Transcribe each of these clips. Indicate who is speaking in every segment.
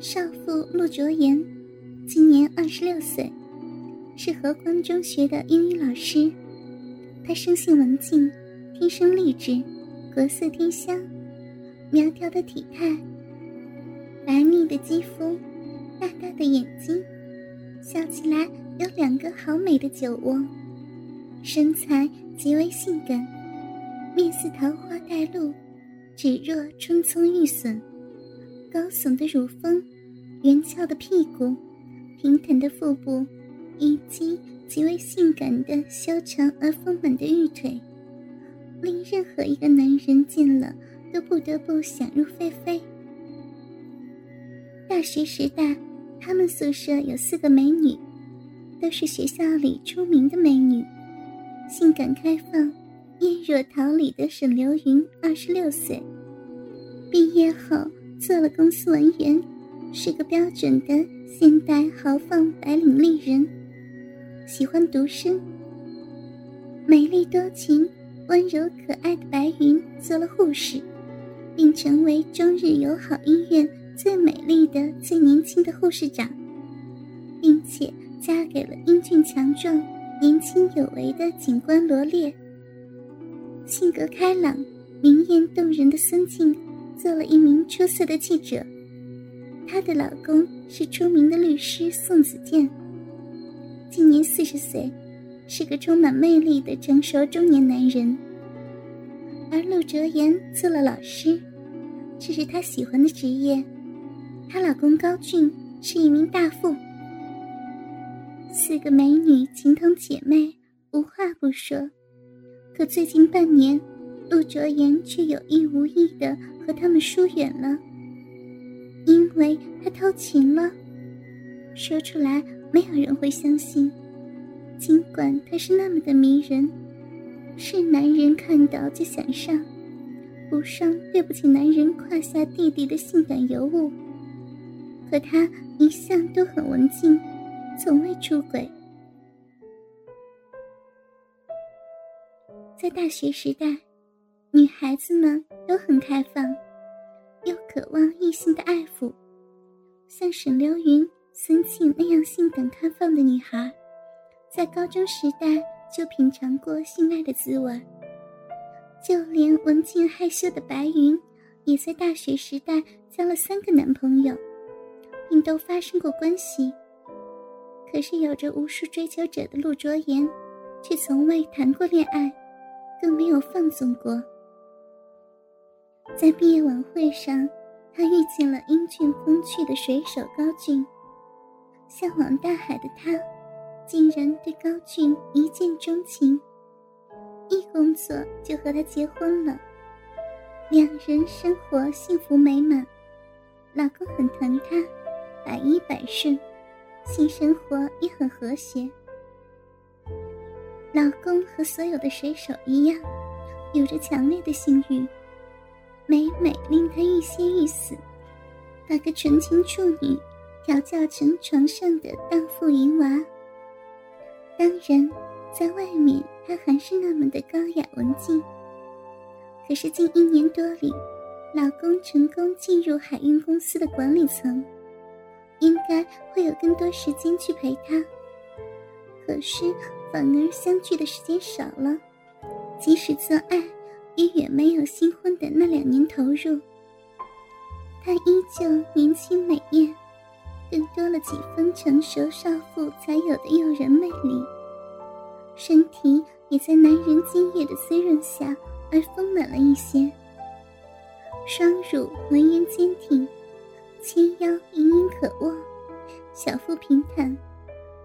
Speaker 1: 少妇陆卓言，今年二十六岁，是和光中学的英语老师。她生性文静，天生丽质，国色天香，苗条的体态，白腻的肌肤，大大的眼睛，笑起来有两个好美的酒窝，身材极为性感，面似桃花带露，指若春葱玉笋。高耸的乳峰，圆翘的屁股，平坦的腹部，以及极为性感的修长而丰满的玉腿，令任何一个男人见了都不得不想入非非。大学时代，他们宿舍有四个美女，都是学校里出名的美女，性感开放、艳若桃李的沈流云，二十六岁，毕业后。做了公司文员，是个标准的现代豪放白领丽人，喜欢独身。美丽多情、温柔可爱的白云做了护士，并成为中日友好医院最美丽的、最年轻的护士长，并且嫁给了英俊强壮、年轻有为的警官罗烈。性格开朗、明艳动人的孙静。做了一名出色的记者，她的老公是出名的律师宋子健，今年四十岁，是个充满魅力的成熟中年男人。而陆哲言做了老师，这是她喜欢的职业。她老公高俊是一名大富。四个美女情同姐妹，无话不说。可最近半年，陆哲言却有意无意的。和他们疏远了，因为他偷情了。说出来没有人会相信，尽管他是那么的迷人，是男人看到就想上，不上对不起男人胯下弟弟的性感尤物。可他一向都很文静，从未出轨。在大学时代。女孩子们都很开放，又渴望异性的爱抚。像沈流云、孙庆那样性感开放的女孩，在高中时代就品尝过性爱的滋味。就连文静害羞的白云，也在大学时代交了三个男朋友，并都发生过关系。可是有着无数追求者的陆卓言，却从未谈过恋爱，更没有放纵过。在毕业晚会上，他遇见了英俊风趣的水手高俊。向往大海的他，竟然对高俊一见钟情。一工作就和他结婚了，两人生活幸福美满。老公很疼她，百依百顺，性生活也很和谐。老公和所有的水手一样，有着强烈的性欲。每每令他欲仙欲死，把个纯情处女调教成床上的荡妇淫娃。当然，在外面他还是那么的高雅文静。可是近一年多里，老公成功进入海运公司的管理层，应该会有更多时间去陪她。可是反而相聚的时间少了，即使做爱。也远没有新婚的那两年投入。她依旧年轻美艳，更多了几分成熟少妇才有的诱人魅力。身体也在男人精液的滋润下而丰满了一些。双乳浑圆坚挺，纤腰隐隐可握，小腹平坦，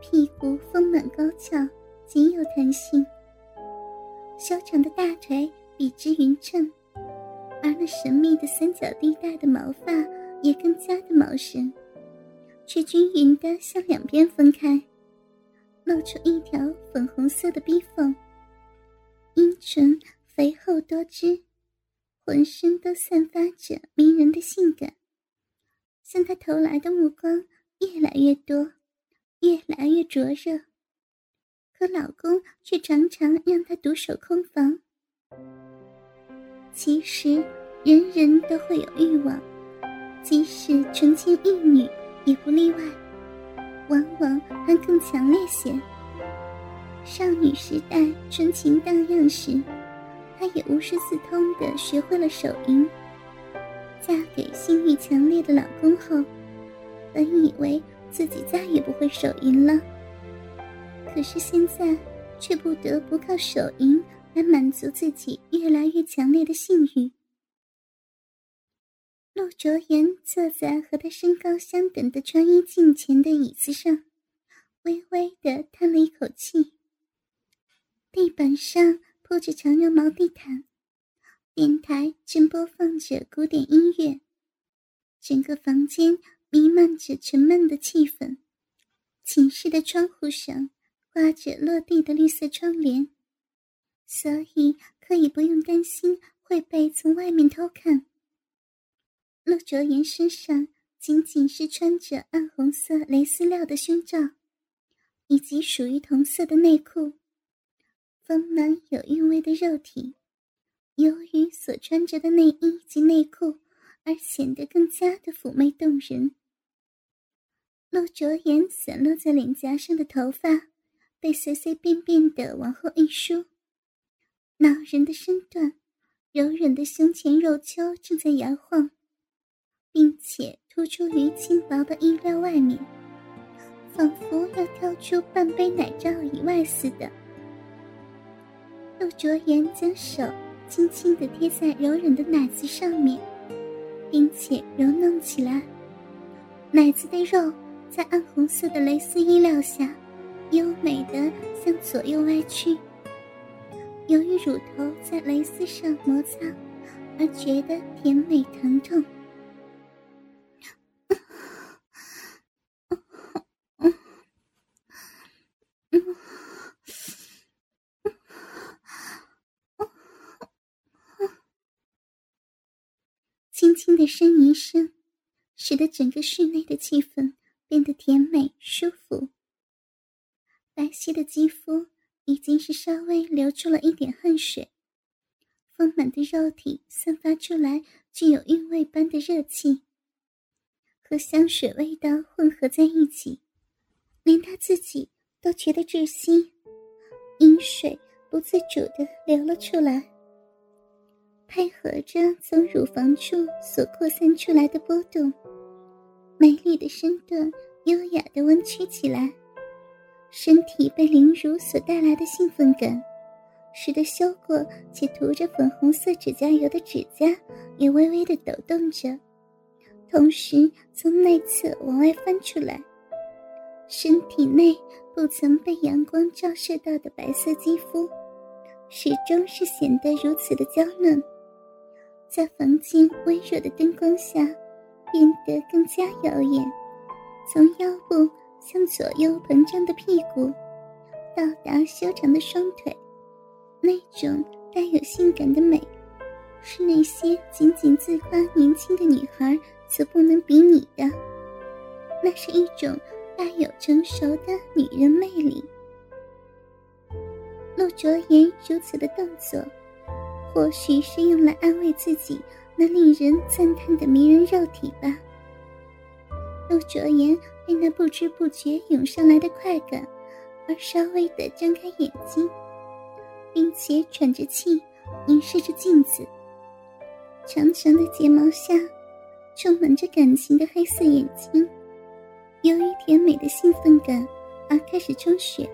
Speaker 1: 屁股丰满高翘，极有弹性。修长的大腿。笔直匀称，而那神秘的三角地带的毛发也更加的茂盛，却均匀的向两边分开，露出一条粉红色的逼缝。阴唇肥厚多汁，浑身都散发着迷人的性感。向他投来的目光越来越多，越来越灼热，可老公却常常让她独守空房。其实，人人都会有欲望，即使纯情玉女也不例外，往往还更强烈些。少女时代纯情荡漾时，她也无师自通的学会了手淫。嫁给性欲强烈的老公后，本以为自己再也不会手淫了，可是现在却不得不靠手淫来满足自己越来越强烈的性欲。陆卓言坐在和他身高相等的穿衣镜前的椅子上，微微的叹了一口气。地板上铺着长绒毛地毯，电台正播放着古典音乐，整个房间弥漫着沉闷的气氛。寝室的窗户上挂着落地的绿色窗帘，所以可以不用担心会被从外面偷看。陆卓言身上仅仅是穿着暗红色蕾丝料的胸罩，以及属于同色的内裤。丰满有韵味的肉体，由于所穿着的内衣及内裤，而显得更加的妩媚动人。陆卓言散落在脸颊上的头发，被随随便便的往后一梳，恼人的身段，柔软的胸前肉丘正在摇晃，并且突出于轻薄的衣料外面，仿佛要跳出半杯奶罩以外似的。陆卓言将手轻轻地贴在柔软的奶子上面，并且揉弄起来。奶子的肉在暗红色的蕾丝衣料下，优美的向左右歪曲。由于乳头在蕾丝上摩擦，而觉得甜美疼痛。轻轻的呻吟声，使得整个室内的气氛变得甜美舒服。白皙的肌肤已经是稍微流出了一点汗水，丰满的肉体散发出来具有韵味般的热气，和香水味道混合在一起，连他自己都觉得窒息，饮水不自主的流了出来。配合着从乳房处所扩散出来的波动，美丽的身段优雅的弯曲起来，身体被凌辱所带来的兴奋感，使得修过且涂着粉红色指甲油的指甲也微微的抖动着，同时从内侧往外翻出来，身体内不曾被阳光照射到的白色肌肤，始终是显得如此的娇嫩。在房间微弱的灯光下，变得更加耀眼。从腰部向左右膨胀的屁股，到达修长的双腿，那种带有性感的美，是那些仅仅自夸年轻的女孩所不能比拟的。那是一种带有成熟的女人魅力。陆卓言如此的动作。或许是用来安慰自己那令人赞叹的迷人肉体吧。陆卓言被那不知不觉涌上来的快感而稍微的张开眼睛，并且喘着气凝视着镜子。长长的睫毛下，充满着感情的黑色眼睛，由于甜美的兴奋感而开始充血。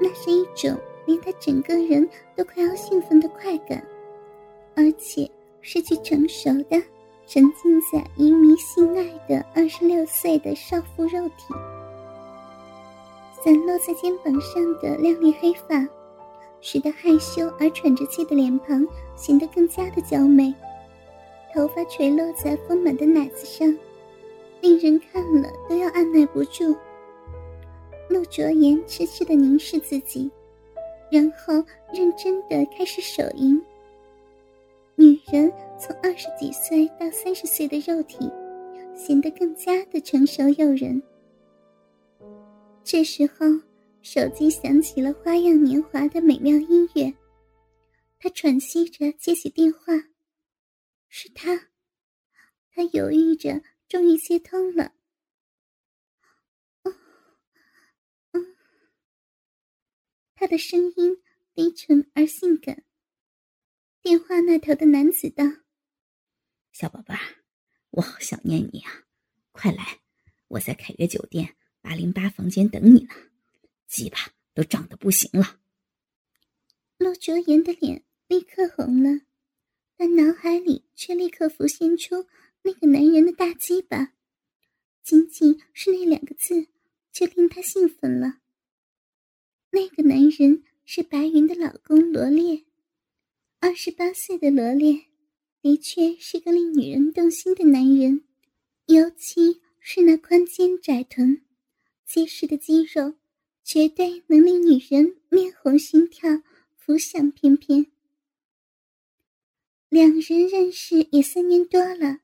Speaker 1: 那是一种。令他整个人都快要兴奋的快感，而且是去成熟的、沉浸在淫迷性爱的二十六岁的少妇肉体。散落在肩膀上的亮丽黑发，使得害羞而喘着气的脸庞显得更加的娇美。头发垂落在丰满的奶子上，令人看了都要按耐不住。陆卓言痴痴的凝视自己。然后认真的开始手淫。女人从二十几岁到三十岁的肉体，显得更加的成熟诱人。这时候，手机响起了花样年华的美妙音乐。他喘息着接起电话，是他。他犹豫着，终于接通了。他的声音低沉而性感。电话那头的男子道：“
Speaker 2: 小宝贝儿，我好想念你啊！快来，我在凯悦酒店八零八房间等你呢。鸡巴都长得不行了。”
Speaker 1: 陆卓言的脸立刻红了，但脑海里却立刻浮现出那个男人的大鸡巴，仅仅是那两个字就令他兴奋了。那个男人是白云的老公罗烈，二十八岁的罗烈，的确是个令女人动心的男人，尤其是那宽肩窄臀、结实的肌肉，绝对能令女人面红心跳、浮想翩翩。两人认识也三年多了，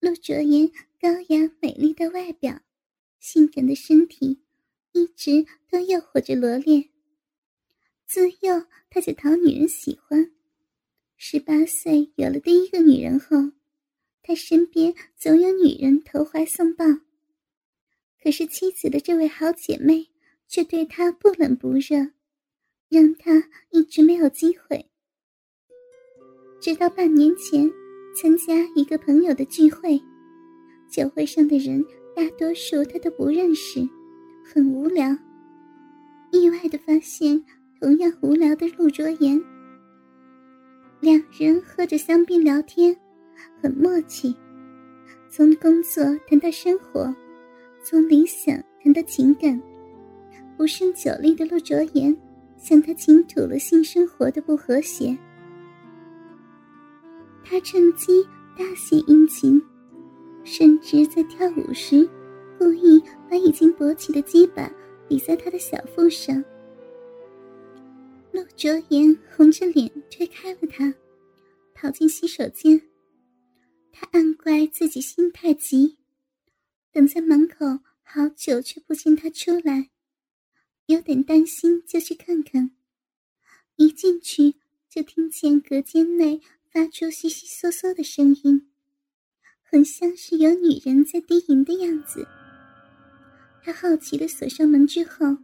Speaker 1: 陆卓言高雅美丽的外表，性感的身体。一直都诱惑着罗烈。自幼他就讨女人喜欢，十八岁有了第一个女人后，他身边总有女人投怀送抱。可是妻子的这位好姐妹却对他不冷不热，让他一直没有机会。直到半年前参加一个朋友的聚会，酒会上的人大多数他都不认识。很无聊，意外的发现同样无聊的陆卓言。两人喝着香槟聊天，很默契。从工作谈到生活，从理想谈到情感，不胜酒力的陆卓言向他倾吐了性生活的不和谐。他趁机大献殷勤，甚至在跳舞时。故意把已经勃起的鸡巴抵在他的小腹上，陆卓言红着脸推开了他，跑进洗手间。他暗怪自己心太急，等在门口好久却不见他出来，有点担心，就去看看。一进去就听见隔间内发出窸窸窣窣的声音，很像是有女人在低吟的样子。他好奇的锁上门之后，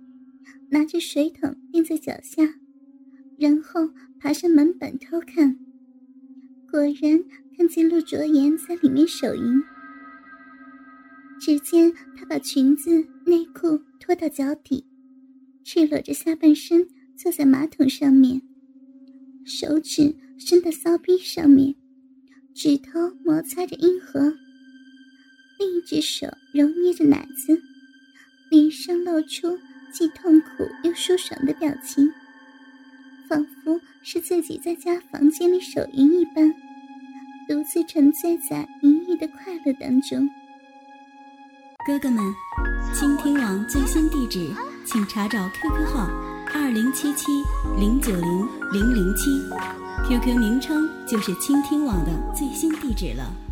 Speaker 1: 拿着水桶垫在脚下，然后爬上门板偷看。果然看见陆卓言在里面手淫。只见他把裙子内裤脱到脚底，赤裸着下半身坐在马桶上面，手指伸到骚逼上面，指头摩擦着阴核，另一只手揉捏着奶子。脸上露出既痛苦又舒爽的表情，仿佛是自己在家房间里手淫一般，独自沉醉在淫欲的快乐当中。
Speaker 3: 哥哥们，倾听网最新地址，请查找 QQ 号二零七七零九零零零七，QQ 名称就是倾听网的最新地址了。